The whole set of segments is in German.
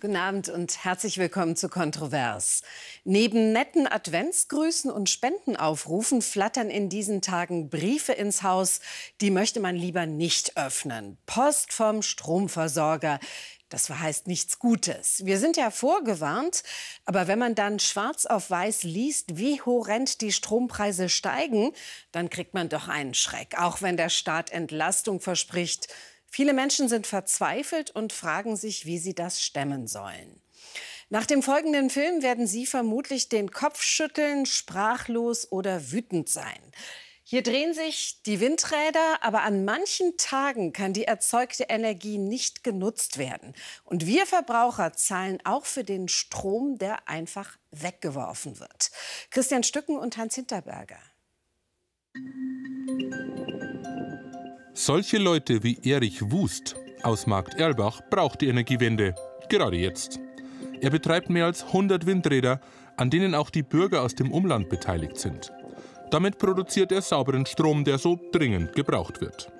Guten Abend und herzlich willkommen zu Kontrovers. Neben netten Adventsgrüßen und Spendenaufrufen flattern in diesen Tagen Briefe ins Haus, die möchte man lieber nicht öffnen. Post vom Stromversorger. Das verheißt nichts Gutes. Wir sind ja vorgewarnt, aber wenn man dann schwarz auf weiß liest, wie horrend die Strompreise steigen, dann kriegt man doch einen Schreck, auch wenn der Staat Entlastung verspricht. Viele Menschen sind verzweifelt und fragen sich, wie sie das stemmen sollen. Nach dem folgenden Film werden Sie vermutlich den Kopf schütteln, sprachlos oder wütend sein. Hier drehen sich die Windräder, aber an manchen Tagen kann die erzeugte Energie nicht genutzt werden. Und wir Verbraucher zahlen auch für den Strom, der einfach weggeworfen wird. Christian Stücken und Hans Hinterberger. Solche Leute wie Erich Wust aus Markt Erlbach braucht die Energiewende. Gerade jetzt. Er betreibt mehr als 100 Windräder, an denen auch die Bürger aus dem Umland beteiligt sind. Damit produziert er sauberen Strom, der so dringend gebraucht wird.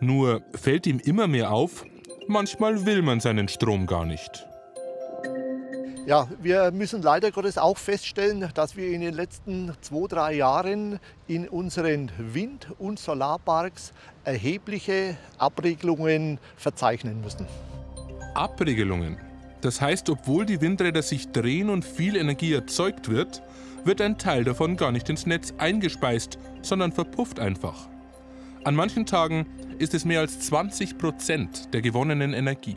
Nur fällt ihm immer mehr auf, manchmal will man seinen Strom gar nicht. Ja, wir müssen leider Gottes auch feststellen, dass wir in den letzten zwei, drei Jahren in unseren Wind- und Solarparks erhebliche Abregelungen verzeichnen müssen. Abregelungen. Das heißt, obwohl die Windräder sich drehen und viel Energie erzeugt wird, wird ein Teil davon gar nicht ins Netz eingespeist, sondern verpufft einfach. An manchen Tagen ist es mehr als 20 Prozent der gewonnenen Energie.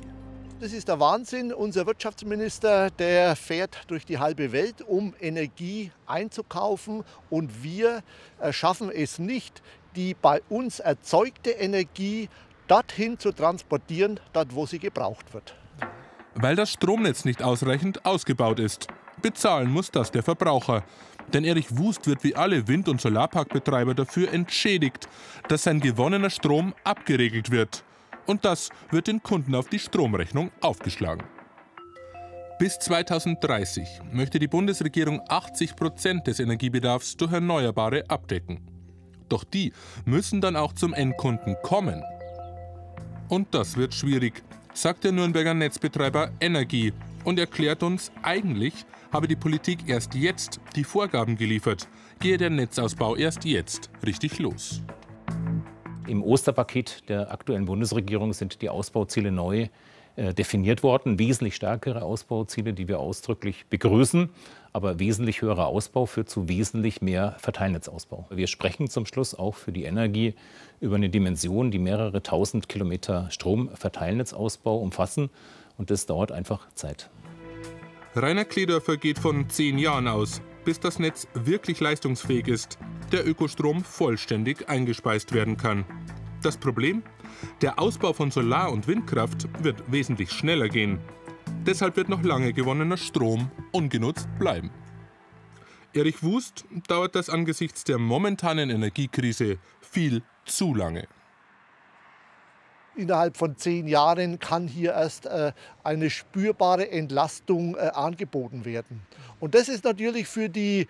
Das ist der Wahnsinn. Unser Wirtschaftsminister, der fährt durch die halbe Welt, um Energie einzukaufen. Und wir schaffen es nicht, die bei uns erzeugte Energie dorthin zu transportieren, dort wo sie gebraucht wird. Weil das Stromnetz nicht ausreichend ausgebaut ist. Bezahlen muss das der Verbraucher. Denn Erich Wust wird wie alle Wind- und Solarparkbetreiber dafür entschädigt, dass sein gewonnener Strom abgeregelt wird. Und das wird den Kunden auf die Stromrechnung aufgeschlagen. Bis 2030 möchte die Bundesregierung 80 Prozent des Energiebedarfs durch Erneuerbare abdecken. Doch die müssen dann auch zum Endkunden kommen. Und das wird schwierig, sagt der Nürnberger Netzbetreiber Energie und erklärt uns, eigentlich habe die Politik erst jetzt die Vorgaben geliefert, gehe der Netzausbau erst jetzt richtig los. Im Osterpaket der aktuellen Bundesregierung sind die Ausbauziele neu äh, definiert worden. Wesentlich stärkere Ausbauziele, die wir ausdrücklich begrüßen. Aber wesentlich höherer Ausbau führt zu wesentlich mehr Verteilnetzausbau. Wir sprechen zum Schluss auch für die Energie über eine Dimension, die mehrere tausend Kilometer Stromverteilnetzausbau umfassen. Und das dauert einfach Zeit. Rainer Kledorfer geht von zehn Jahren aus, bis das Netz wirklich leistungsfähig ist, der Ökostrom vollständig eingespeist werden kann. Das Problem? Der Ausbau von Solar- und Windkraft wird wesentlich schneller gehen. Deshalb wird noch lange gewonnener Strom ungenutzt bleiben. Erich Wust dauert das angesichts der momentanen Energiekrise viel zu lange innerhalb von zehn Jahren kann hier erst äh, eine spürbare Entlastung äh, angeboten werden. Und das ist natürlich für die,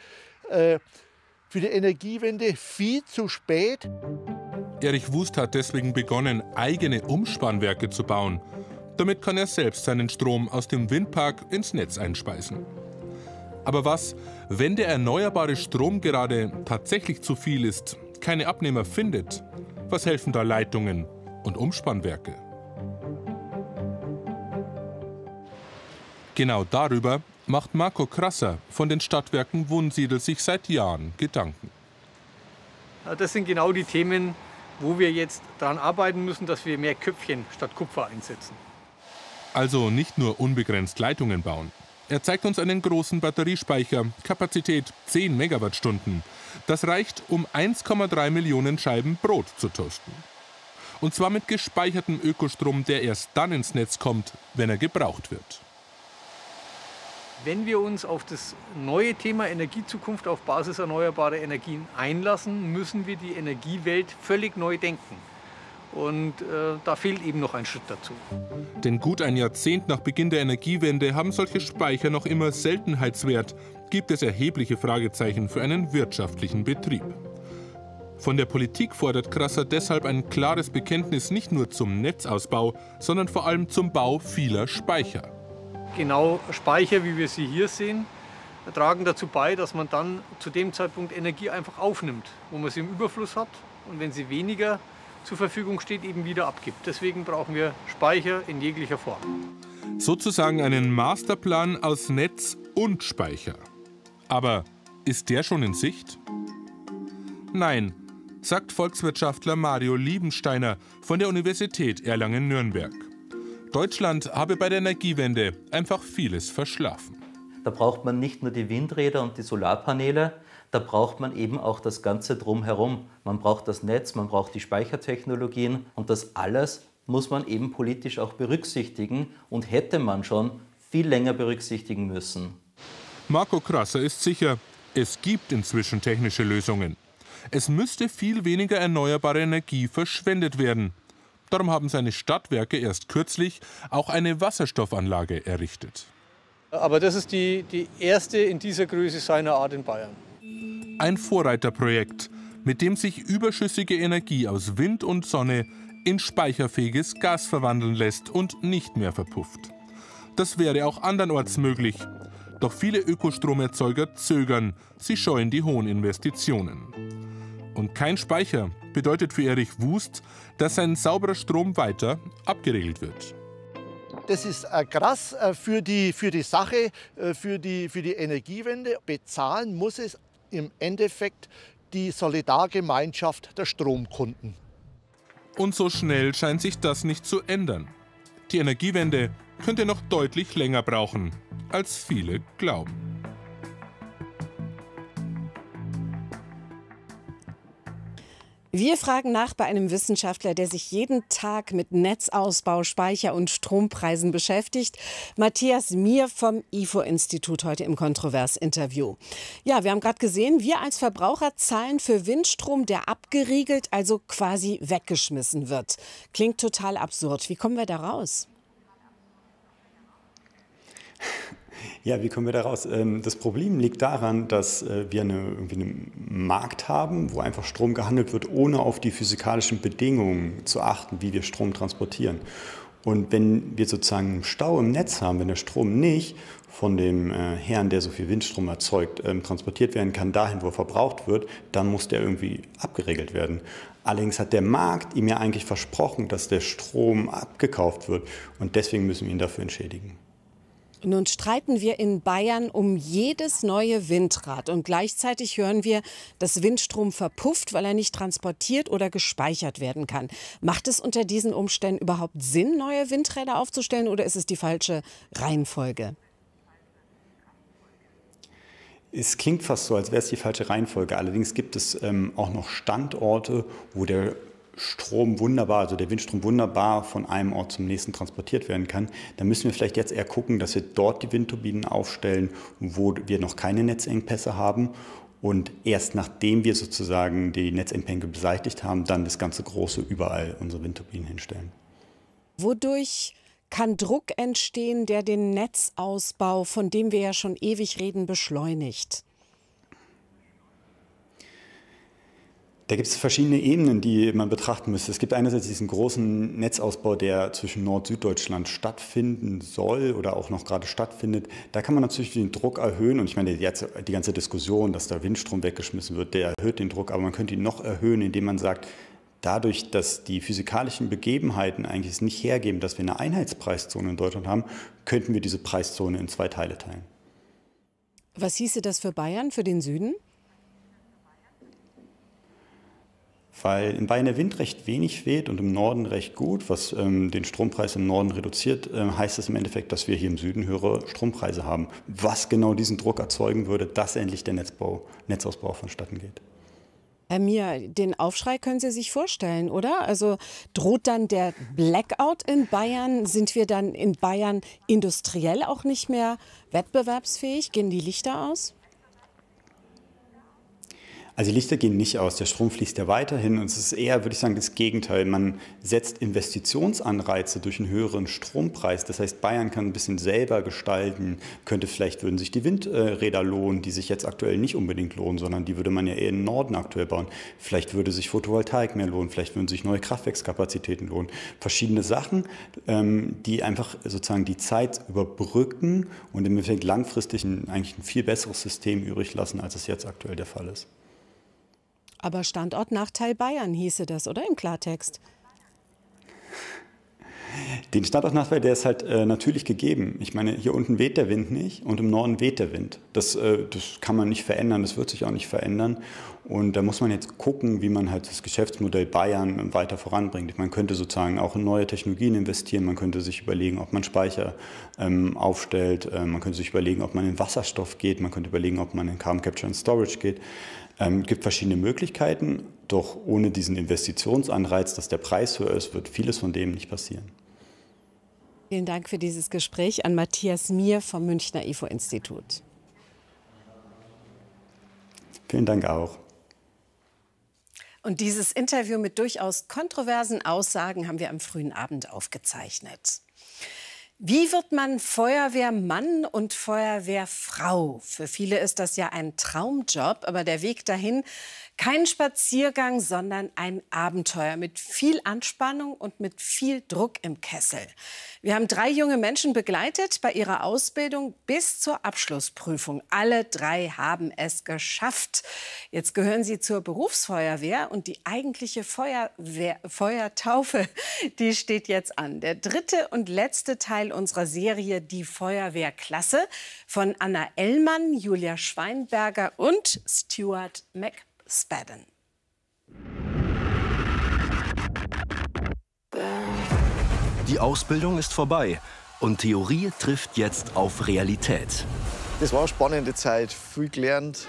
äh, für die Energiewende viel zu spät. Erich Wust hat deswegen begonnen, eigene Umspannwerke zu bauen. Damit kann er selbst seinen Strom aus dem Windpark ins Netz einspeisen. Aber was, wenn der erneuerbare Strom gerade tatsächlich zu viel ist, keine Abnehmer findet? Was helfen da Leitungen und Umspannwerke. Genau darüber macht Marco Krasser von den Stadtwerken Wunsiedel sich seit Jahren Gedanken. Das sind genau die Themen, wo wir jetzt daran arbeiten müssen, dass wir mehr Köpfchen statt Kupfer einsetzen. Also nicht nur unbegrenzt Leitungen bauen. Er zeigt uns einen großen Batteriespeicher, Kapazität 10 Megawattstunden. Das reicht, um 1,3 Millionen Scheiben Brot zu toasten. Und zwar mit gespeichertem Ökostrom, der erst dann ins Netz kommt, wenn er gebraucht wird. Wenn wir uns auf das neue Thema Energiezukunft auf Basis erneuerbarer Energien einlassen, müssen wir die Energiewelt völlig neu denken. Und äh, da fehlt eben noch ein Schritt dazu. Denn gut ein Jahrzehnt nach Beginn der Energiewende haben solche Speicher noch immer Seltenheitswert, gibt es erhebliche Fragezeichen für einen wirtschaftlichen Betrieb. Von der Politik fordert Krasser deshalb ein klares Bekenntnis nicht nur zum Netzausbau, sondern vor allem zum Bau vieler Speicher. genau Speicher, wie wir sie hier sehen, tragen dazu bei, dass man dann zu dem Zeitpunkt Energie einfach aufnimmt, wo man sie im Überfluss hat und wenn sie weniger zur Verfügung steht, eben wieder abgibt. Deswegen brauchen wir Speicher in jeglicher Form. Sozusagen einen Masterplan aus Netz und Speicher. Aber ist der schon in Sicht? Nein, sagt Volkswirtschaftler Mario Liebensteiner von der Universität Erlangen-Nürnberg. Deutschland habe bei der Energiewende einfach vieles verschlafen. Da braucht man nicht nur die Windräder und die Solarpaneele, da braucht man eben auch das Ganze drumherum. Man braucht das Netz, man braucht die Speichertechnologien und das alles muss man eben politisch auch berücksichtigen und hätte man schon viel länger berücksichtigen müssen. Marco Krasser ist sicher, es gibt inzwischen technische Lösungen. Es müsste viel weniger erneuerbare Energie verschwendet werden. Darum haben seine Stadtwerke erst kürzlich auch eine Wasserstoffanlage errichtet. Aber das ist die, die erste in dieser Größe seiner Art in Bayern. Ein Vorreiterprojekt, mit dem sich überschüssige Energie aus Wind und Sonne in speicherfähiges Gas verwandeln lässt und nicht mehr verpufft. Das wäre auch andernorts möglich. Doch viele Ökostromerzeuger zögern, sie scheuen die hohen Investitionen. Und kein Speicher bedeutet für Erich Wust, dass sein sauberer Strom weiter abgeregelt wird. Das ist äh, krass äh, für die, für die Sache, äh, für die, für die Energiewende. Bezahlen muss es im Endeffekt die Solidargemeinschaft der Stromkunden. Und so schnell scheint sich das nicht zu ändern. Die Energiewende könnte noch deutlich länger brauchen, als viele glauben. Wir fragen nach bei einem Wissenschaftler, der sich jeden Tag mit Netzausbau, Speicher und Strompreisen beschäftigt. Matthias Mier vom IFO-Institut heute im Kontrovers-Interview. Ja, wir haben gerade gesehen, wir als Verbraucher zahlen für Windstrom, der abgeriegelt, also quasi weggeschmissen wird. Klingt total absurd. Wie kommen wir da raus? Ja, wie kommen wir da raus? Ähm, das Problem liegt daran, dass äh, wir eine, irgendwie einen Markt haben, wo einfach Strom gehandelt wird, ohne auf die physikalischen Bedingungen zu achten, wie wir Strom transportieren. Und wenn wir sozusagen einen Stau im Netz haben, wenn der Strom nicht von dem äh, Herrn, der so viel Windstrom erzeugt, ähm, transportiert werden kann, dahin, wo er verbraucht wird, dann muss der irgendwie abgeregelt werden. Allerdings hat der Markt ihm ja eigentlich versprochen, dass der Strom abgekauft wird und deswegen müssen wir ihn dafür entschädigen. Nun streiten wir in Bayern um jedes neue Windrad und gleichzeitig hören wir, dass Windstrom verpufft, weil er nicht transportiert oder gespeichert werden kann. Macht es unter diesen Umständen überhaupt Sinn, neue Windräder aufzustellen oder ist es die falsche Reihenfolge? Es klingt fast so, als wäre es die falsche Reihenfolge. Allerdings gibt es ähm, auch noch Standorte, wo der Strom wunderbar, also der Windstrom wunderbar von einem Ort zum nächsten transportiert werden kann, dann müssen wir vielleicht jetzt eher gucken, dass wir dort die Windturbinen aufstellen, wo wir noch keine Netzengpässe haben. Und erst nachdem wir sozusagen die Netzengpässe beseitigt haben, dann das ganze Große überall unsere Windturbinen hinstellen. Wodurch kann Druck entstehen, der den Netzausbau, von dem wir ja schon ewig reden, beschleunigt? Da gibt es verschiedene Ebenen, die man betrachten müsste. Es gibt einerseits diesen großen Netzausbau, der zwischen Nord-Süddeutschland stattfinden soll oder auch noch gerade stattfindet. Da kann man natürlich den Druck erhöhen. Und ich meine, jetzt die ganze Diskussion, dass da Windstrom weggeschmissen wird, der erhöht den Druck. Aber man könnte ihn noch erhöhen, indem man sagt, dadurch, dass die physikalischen Begebenheiten eigentlich es nicht hergeben, dass wir eine Einheitspreiszone in Deutschland haben, könnten wir diese Preiszone in zwei Teile teilen. Was hieße das für Bayern, für den Süden? Weil in Bayern der Wind recht wenig weht und im Norden recht gut, was ähm, den Strompreis im Norden reduziert, äh, heißt das im Endeffekt, dass wir hier im Süden höhere Strompreise haben. Was genau diesen Druck erzeugen würde, dass endlich der Netzbau, Netzausbau vonstatten geht. Herr Mier, den Aufschrei können Sie sich vorstellen, oder? Also droht dann der Blackout in Bayern? Sind wir dann in Bayern industriell auch nicht mehr wettbewerbsfähig? Gehen die Lichter aus? Also die Lichter gehen nicht aus, der Strom fließt ja weiterhin und es ist eher, würde ich sagen, das Gegenteil. Man setzt Investitionsanreize durch einen höheren Strompreis. Das heißt, Bayern kann ein bisschen selber gestalten, könnte vielleicht, würden sich die Windräder lohnen, die sich jetzt aktuell nicht unbedingt lohnen, sondern die würde man ja eher im Norden aktuell bauen. Vielleicht würde sich Photovoltaik mehr lohnen, vielleicht würden sich neue Kraftwerkskapazitäten lohnen. Verschiedene Sachen, ähm, die einfach sozusagen die Zeit überbrücken und im Endeffekt langfristig eigentlich ein viel besseres System übrig lassen, als es jetzt aktuell der Fall ist. Aber Standortnachteil Bayern hieße das, oder im Klartext? Den Standortnachteil, der ist halt äh, natürlich gegeben. Ich meine, hier unten weht der Wind nicht und im Norden weht der Wind. Das, äh, das kann man nicht verändern, das wird sich auch nicht verändern. Und da muss man jetzt gucken, wie man halt das Geschäftsmodell Bayern weiter voranbringt. Man könnte sozusagen auch in neue Technologien investieren, man könnte sich überlegen, ob man Speicher ähm, aufstellt, äh, man könnte sich überlegen, ob man in Wasserstoff geht, man könnte überlegen, ob man in Carbon Capture and Storage geht. Ähm, gibt verschiedene Möglichkeiten, doch ohne diesen Investitionsanreiz, dass der Preis höher ist, wird vieles von dem nicht passieren. Vielen Dank für dieses Gespräch an Matthias Mier vom Münchner IFO-Institut. Vielen Dank auch. Und dieses Interview mit durchaus kontroversen Aussagen haben wir am frühen Abend aufgezeichnet. Wie wird man Feuerwehrmann und Feuerwehrfrau? Für viele ist das ja ein Traumjob, aber der Weg dahin kein Spaziergang, sondern ein Abenteuer mit viel Anspannung und mit viel Druck im Kessel. Wir haben drei junge Menschen begleitet bei ihrer Ausbildung bis zur Abschlussprüfung. Alle drei haben es geschafft. Jetzt gehören sie zur Berufsfeuerwehr und die eigentliche Feuerwehr, Feuertaufe, die steht jetzt an. Der dritte und letzte Teil unserer Serie Die Feuerwehrklasse von Anna Ellmann, Julia Schweinberger und Stuart McBride. Spadden. Die Ausbildung ist vorbei und Theorie trifft jetzt auf Realität. Das war eine spannende Zeit, viel gelernt.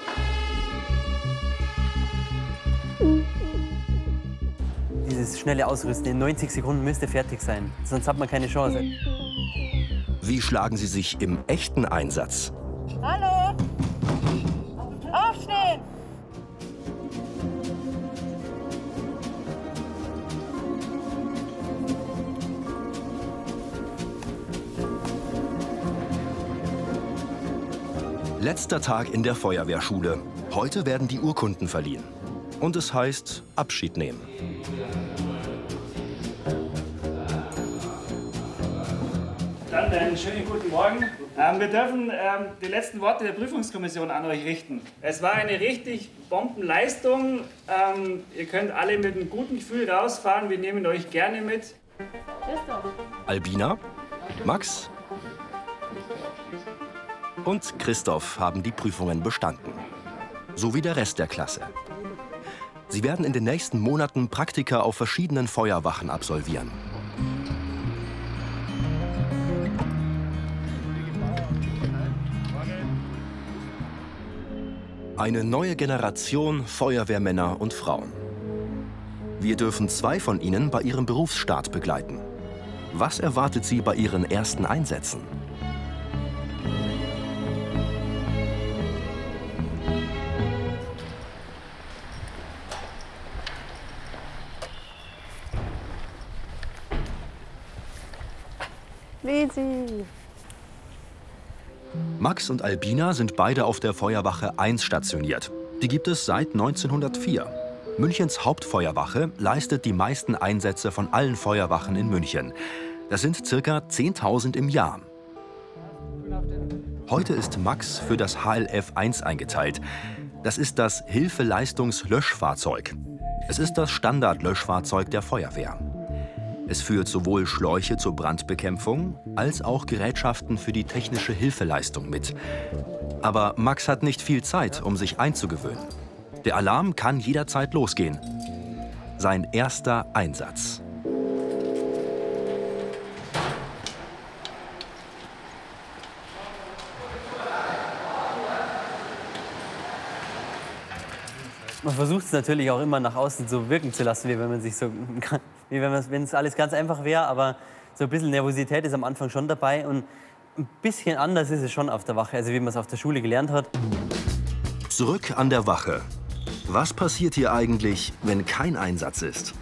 Dieses schnelle Ausrüsten in 90 Sekunden müsste fertig sein, sonst hat man keine Chance. Wie schlagen Sie sich im echten Einsatz? Hallo! Letzter Tag in der Feuerwehrschule. Heute werden die Urkunden verliehen. Und es heißt Abschied nehmen. Dann einen schönen guten Morgen. Ähm, wir dürfen ähm, die letzten Worte der Prüfungskommission an euch richten. Es war eine richtig Bombenleistung. Ähm, ihr könnt alle mit einem guten Gefühl rausfahren. Wir nehmen euch gerne mit. Albina, Max und Christoph haben die Prüfungen bestanden. So wie der Rest der Klasse. Sie werden in den nächsten Monaten Praktika auf verschiedenen Feuerwachen absolvieren. Eine neue Generation Feuerwehrmänner und Frauen. Wir dürfen zwei von ihnen bei ihrem Berufsstart begleiten. Was erwartet sie bei ihren ersten Einsätzen? Lisi. Max und Albina sind beide auf der Feuerwache 1 stationiert. Die gibt es seit 1904. Münchens Hauptfeuerwache leistet die meisten Einsätze von allen Feuerwachen in München. Das sind ca. 10.000 im Jahr. Heute ist Max für das HLF 1 eingeteilt. Das ist das Hilfeleistungslöschfahrzeug. Es ist das Standardlöschfahrzeug der Feuerwehr. Es führt sowohl Schläuche zur Brandbekämpfung als auch Gerätschaften für die technische Hilfeleistung mit. Aber Max hat nicht viel Zeit, um sich einzugewöhnen. Der Alarm kann jederzeit losgehen. Sein erster Einsatz. Man versucht es natürlich auch immer nach außen so wirken zu lassen, wie wenn man sich so, wie wenn es alles ganz einfach wäre, aber so ein bisschen Nervosität ist am Anfang schon dabei und ein bisschen anders ist es schon auf der Wache, also wie man es auf der Schule gelernt hat. Zurück an der Wache. Was passiert hier eigentlich, wenn kein Einsatz ist?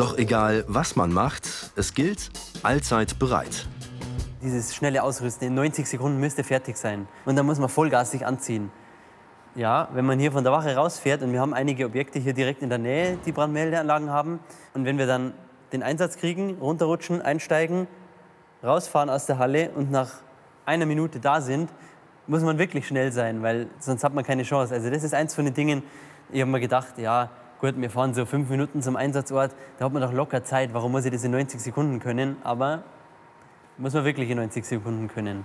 Doch egal, was man macht, es gilt, allzeit bereit. Dieses schnelle Ausrüsten, in 90 Sekunden müsste fertig sein. Und dann muss man Vollgas sich anziehen. Ja, wenn man hier von der Wache rausfährt und wir haben einige Objekte hier direkt in der Nähe, die Brandmeldeanlagen haben. Und wenn wir dann den Einsatz kriegen, runterrutschen, einsteigen, rausfahren aus der Halle und nach einer Minute da sind, muss man wirklich schnell sein, weil sonst hat man keine Chance. Also das ist eins von den Dingen, ich habe mir gedacht, ja, gut, wir fahren so fünf Minuten zum Einsatzort, da hat man doch locker Zeit, warum muss ich das in 90 Sekunden können? Aber muss man wirklich in 90 Sekunden können.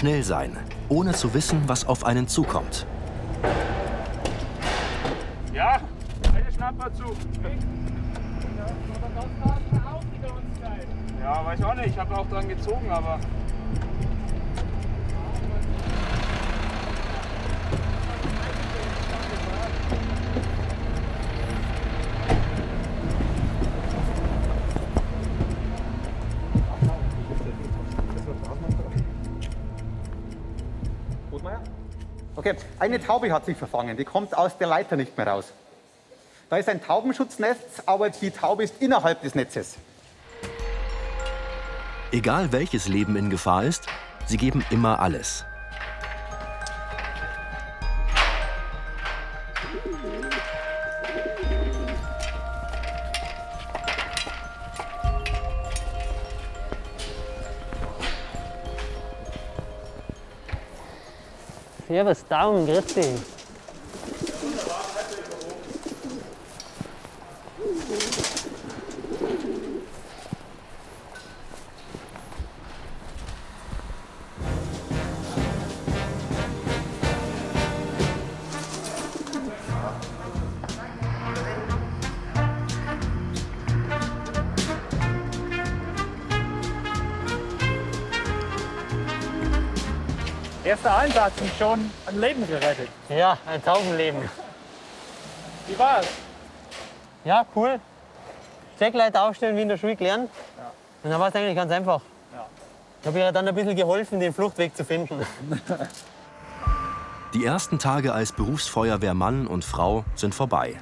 Schnell sein, ohne zu wissen, was auf einen zukommt. Ja, eine Schnapper zu. Ja, weiß auch nicht. Ich habe auch dran gezogen, aber. Okay, eine Taube hat sich verfangen, die kommt aus der Leiter nicht mehr raus. Da ist ein Taubenschutznetz, aber die Taube ist innerhalb des Netzes. Egal welches Leben in Gefahr ist, sie geben immer alles. Servus, Daumen, grüß dich. Und schon ein Leben gerettet. Ja, ein Taubenleben. Wie war's? Ja, cool. Steckleiter aufstellen wie in der Schule gelernt. Und dann war es eigentlich ganz einfach. Ich habe ihr dann ein bisschen geholfen, den Fluchtweg zu finden. Die ersten Tage als Berufsfeuerwehrmann und Frau sind vorbei.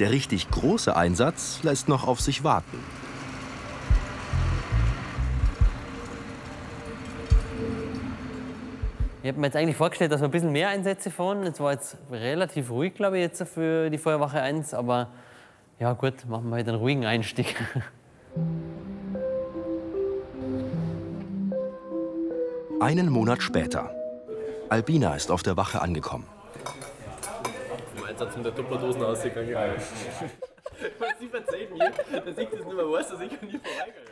Der richtig große Einsatz lässt noch auf sich warten. Ich habe mir jetzt eigentlich vorgestellt, dass wir ein bisschen mehr Einsätze fahren. Es war jetzt relativ ruhig, glaube ich, jetzt für die Feuerwache 1. Aber ja, gut, machen wir halt einen ruhigen Einstieg. Einen Monat später. Albina ist auf der Wache angekommen. Im Einsatz mit der Tupperdosen ausgegangen. Sie verzeiht mir, dass ich das nicht mehr weiß, dass ich vorbeigehe.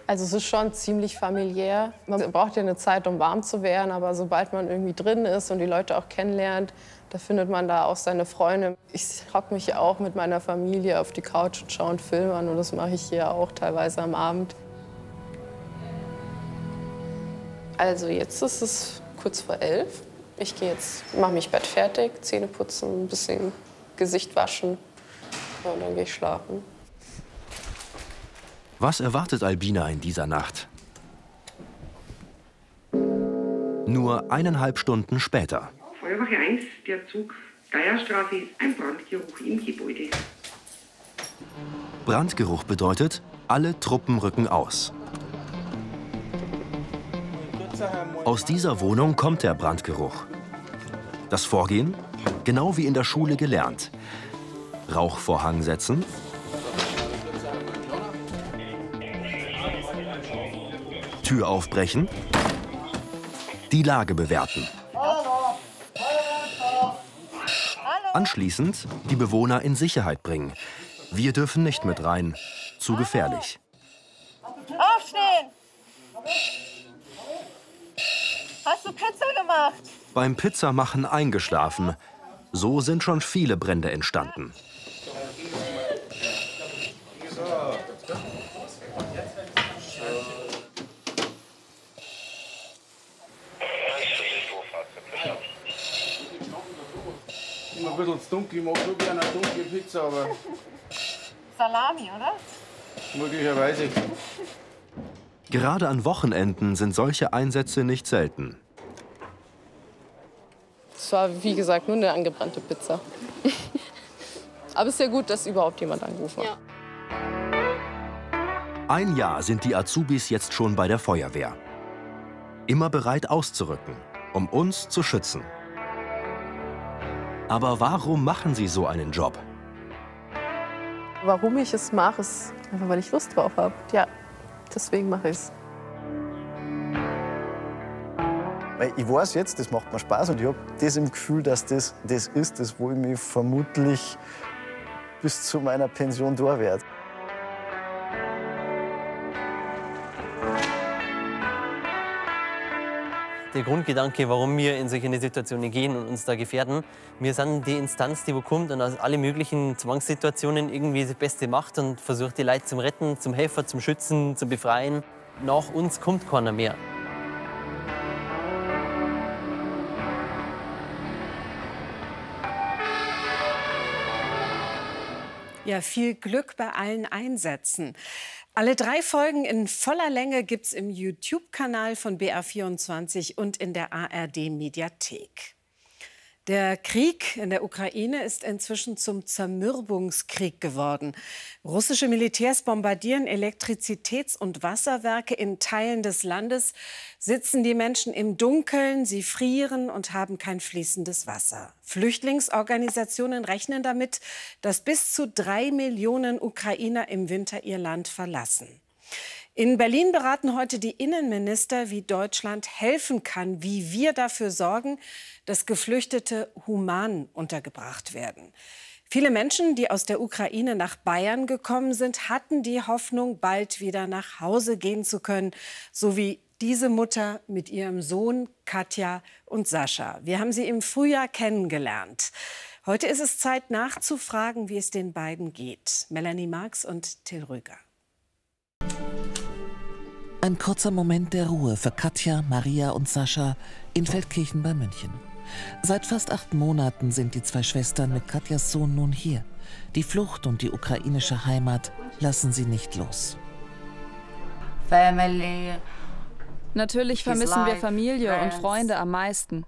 Also es ist schon ziemlich familiär. Man braucht ja eine Zeit, um warm zu werden, aber sobald man irgendwie drin ist und die Leute auch kennenlernt, da findet man da auch seine Freunde. Ich hocke mich auch mit meiner Familie auf die Couch und schaue einen Film an und das mache ich hier auch teilweise am Abend. Also jetzt ist es kurz vor elf. Ich gehe jetzt, mache mich Bett fertig, Zähne putzen, ein bisschen Gesicht waschen und dann gehe ich schlafen. Was erwartet Albina in dieser Nacht? Nur eineinhalb Stunden später. Feuerwache 1, der Zug Geierstraße, ein Brandgeruch im Gebäude. Brandgeruch bedeutet, alle Truppen rücken aus. Aus dieser Wohnung kommt der Brandgeruch. Das Vorgehen? Genau wie in der Schule gelernt. Rauchvorhang setzen. Tür aufbrechen, die Lage bewerten. Anschließend die Bewohner in Sicherheit bringen. Wir dürfen nicht mit rein. Zu gefährlich. Aufstehen! Hast du Pizza gemacht? Beim Pizzamachen eingeschlafen. So sind schon viele Brände entstanden. Bisschen zu dunkel. Ich mag so gerne eine dunkle Pizza, aber Salami, oder? möglicherweise. Gerade an Wochenenden sind solche Einsätze nicht selten. Es war, wie gesagt, nur eine angebrannte Pizza. Aber es ist ja gut, dass überhaupt jemand angerufen hat. Ein Jahr sind die Azubis jetzt schon bei der Feuerwehr. Immer bereit auszurücken, um uns zu schützen. Aber warum machen sie so einen Job? Warum ich es mache, ist einfach, weil ich Lust drauf habe. Ja, deswegen mache ich es. Weil ich weiß jetzt, das macht mir Spaß und ich habe das im Gefühl, dass das das ist, das wo ich mich vermutlich bis zu meiner Pension da werde. Der Grundgedanke, warum wir in solche Situationen gehen und uns da gefährden, wir sind die Instanz, die wo kommt und aus alle möglichen Zwangssituationen irgendwie das Beste macht und versucht, die Leute zum Retten, zum Helfen, zum Schützen, zu befreien. Nach uns kommt keiner mehr. Ja, viel Glück bei allen Einsätzen. Alle drei Folgen in voller Länge gibt's im YouTube-Kanal von BR24 und in der ARD-Mediathek. Der Krieg in der Ukraine ist inzwischen zum Zermürbungskrieg geworden. Russische Militärs bombardieren Elektrizitäts- und Wasserwerke in Teilen des Landes, sitzen die Menschen im Dunkeln, sie frieren und haben kein fließendes Wasser. Flüchtlingsorganisationen rechnen damit, dass bis zu drei Millionen Ukrainer im Winter ihr Land verlassen. In Berlin beraten heute die Innenminister, wie Deutschland helfen kann, wie wir dafür sorgen, dass Geflüchtete human untergebracht werden. Viele Menschen, die aus der Ukraine nach Bayern gekommen sind, hatten die Hoffnung, bald wieder nach Hause gehen zu können, so wie diese Mutter mit ihrem Sohn Katja und Sascha. Wir haben sie im Frühjahr kennengelernt. Heute ist es Zeit nachzufragen, wie es den beiden geht. Melanie Marx und Till Rüger. Ein kurzer Moment der Ruhe für Katja, Maria und Sascha in Feldkirchen bei München. Seit fast acht Monaten sind die zwei Schwestern mit Katjas Sohn nun hier. Die Flucht und die ukrainische Heimat lassen sie nicht los. Family. Natürlich vermissen wir Familie und Freunde am meisten.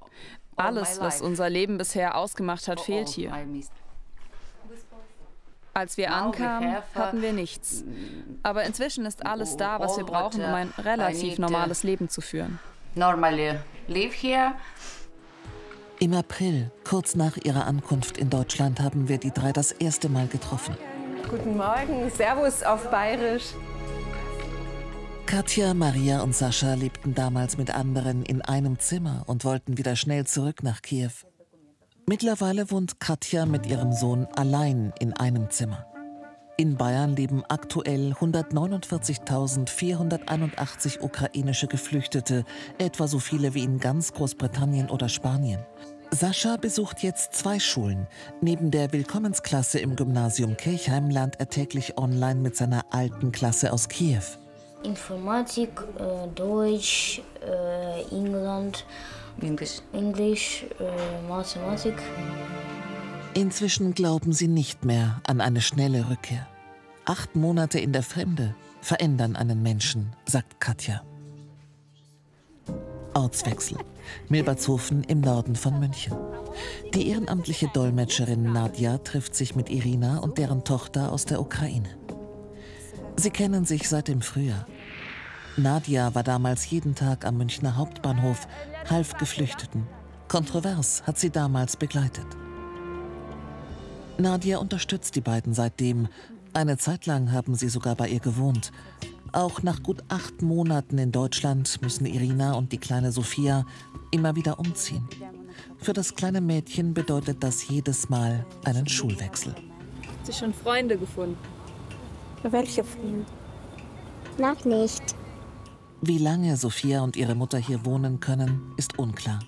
Alles, was unser Leben bisher ausgemacht hat, fehlt hier. Als wir ankamen, hatten wir nichts. Aber inzwischen ist alles da, was wir brauchen, um ein relativ normales Leben zu führen. Im April, kurz nach ihrer Ankunft in Deutschland, haben wir die drei das erste Mal getroffen. Guten Morgen, Servus auf Bayerisch. Katja, Maria und Sascha lebten damals mit anderen in einem Zimmer und wollten wieder schnell zurück nach Kiew. Mittlerweile wohnt Katja mit ihrem Sohn allein in einem Zimmer. In Bayern leben aktuell 149.481 ukrainische Geflüchtete, etwa so viele wie in ganz Großbritannien oder Spanien. Sascha besucht jetzt zwei Schulen. Neben der Willkommensklasse im Gymnasium Kirchheim lernt er täglich online mit seiner alten Klasse aus Kiew. Informatik, äh, Deutsch, äh, England, Englisch, Englisch äh, Mathematik. Inzwischen glauben sie nicht mehr an eine schnelle Rückkehr. Acht Monate in der Fremde verändern einen Menschen, sagt Katja. Ortswechsel. Milbertshofen im Norden von München. Die ehrenamtliche Dolmetscherin Nadja trifft sich mit Irina und deren Tochter aus der Ukraine. Sie kennen sich seit dem Frühjahr. Nadja war damals jeden Tag am Münchner Hauptbahnhof, half Geflüchteten. Kontrovers hat sie damals begleitet. Nadja unterstützt die beiden seitdem. Eine Zeit lang haben sie sogar bei ihr gewohnt. Auch nach gut acht Monaten in Deutschland müssen Irina und die kleine Sophia immer wieder umziehen. Für das kleine Mädchen bedeutet das jedes Mal einen Schulwechsel. Hat sie schon Freunde gefunden? Welche Freunde? Noch nicht. Wie lange Sophia und ihre Mutter hier wohnen können, ist unklar.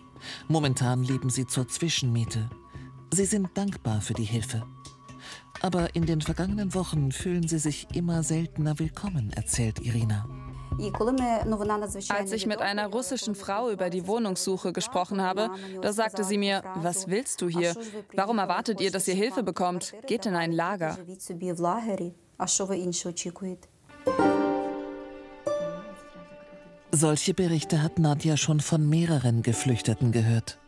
Momentan leben sie zur Zwischenmiete. Sie sind dankbar für die Hilfe. Aber in den vergangenen Wochen fühlen sie sich immer seltener willkommen, erzählt Irina. Als ich mit einer russischen Frau über die Wohnungssuche gesprochen habe, da sagte sie mir, was willst du hier? Warum erwartet ihr, dass ihr Hilfe bekommt? Geht in ein Lager. Solche Berichte hat Nadja schon von mehreren Geflüchteten gehört.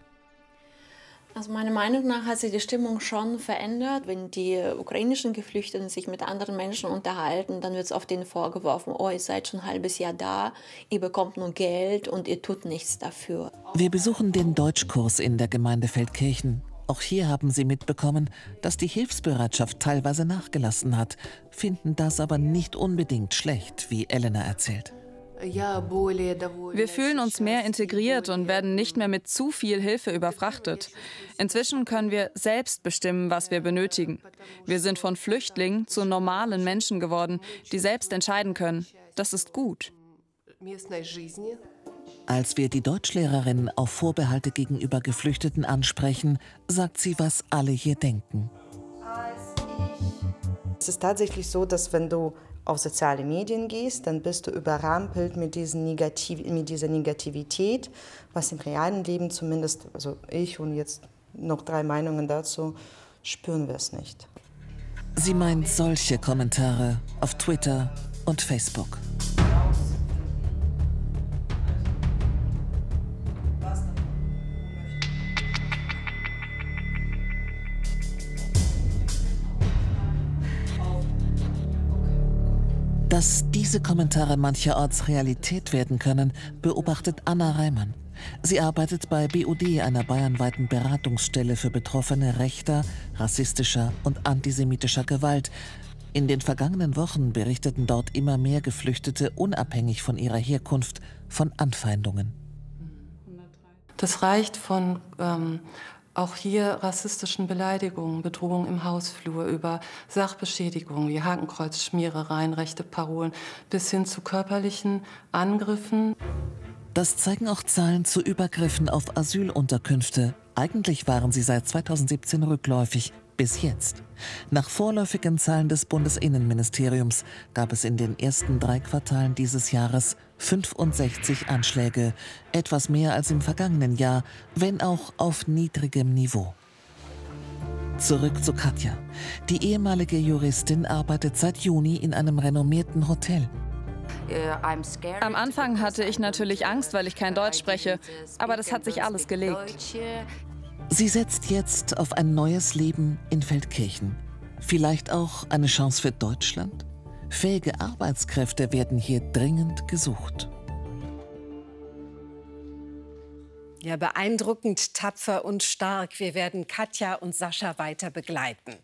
Also meiner Meinung nach hat sich die Stimmung schon verändert. Wenn die ukrainischen Geflüchteten sich mit anderen Menschen unterhalten, dann wird es auf denen vorgeworfen, oh, ihr seid schon ein halbes Jahr da, ihr bekommt nur Geld und ihr tut nichts dafür. Wir besuchen den Deutschkurs in der Gemeinde Feldkirchen. Auch hier haben sie mitbekommen, dass die Hilfsbereitschaft teilweise nachgelassen hat, finden das aber nicht unbedingt schlecht, wie Elena erzählt. Wir fühlen uns mehr integriert und werden nicht mehr mit zu viel Hilfe überfrachtet. Inzwischen können wir selbst bestimmen, was wir benötigen. Wir sind von Flüchtlingen zu normalen Menschen geworden, die selbst entscheiden können. Das ist gut. Als wir die Deutschlehrerin auf Vorbehalte gegenüber Geflüchteten ansprechen, sagt sie, was alle hier denken. Es ist tatsächlich so, dass wenn du auf soziale Medien gehst, dann bist du überrampelt mit, diesen Negativ mit dieser Negativität, was im realen Leben zumindest, also ich und jetzt noch drei Meinungen dazu, spüren wir es nicht. Sie meint solche Kommentare auf Twitter und Facebook. Dass diese Kommentare mancherorts Realität werden können, beobachtet Anna Reimann. Sie arbeitet bei BUD, einer bayernweiten Beratungsstelle für Betroffene rechter, rassistischer und antisemitischer Gewalt. In den vergangenen Wochen berichteten dort immer mehr Geflüchtete unabhängig von ihrer Herkunft von Anfeindungen. Das reicht von ähm, auch hier rassistischen Beleidigungen, Bedrohungen im Hausflur, über Sachbeschädigungen wie Hakenkreuzschmierereien, rechte Parolen bis hin zu körperlichen Angriffen. Das zeigen auch Zahlen zu Übergriffen auf Asylunterkünfte. Eigentlich waren sie seit 2017 rückläufig, bis jetzt. Nach vorläufigen Zahlen des Bundesinnenministeriums gab es in den ersten drei Quartalen dieses Jahres 65 Anschläge, etwas mehr als im vergangenen Jahr, wenn auch auf niedrigem Niveau. Zurück zu Katja. Die ehemalige Juristin arbeitet seit Juni in einem renommierten Hotel. Am Anfang hatte ich natürlich Angst, weil ich kein Deutsch spreche, aber das hat sich alles gelegt. Sie setzt jetzt auf ein neues Leben in Feldkirchen. Vielleicht auch eine Chance für Deutschland? Fähige Arbeitskräfte werden hier dringend gesucht. Ja, beeindruckend, tapfer und stark. Wir werden Katja und Sascha weiter begleiten.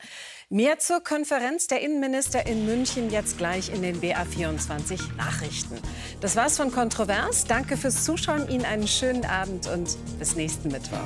Mehr zur Konferenz der Innenminister in München jetzt gleich in den BA24 Nachrichten. Das war's von Kontrovers. Danke fürs Zuschauen. Ihnen einen schönen Abend und bis nächsten Mittwoch.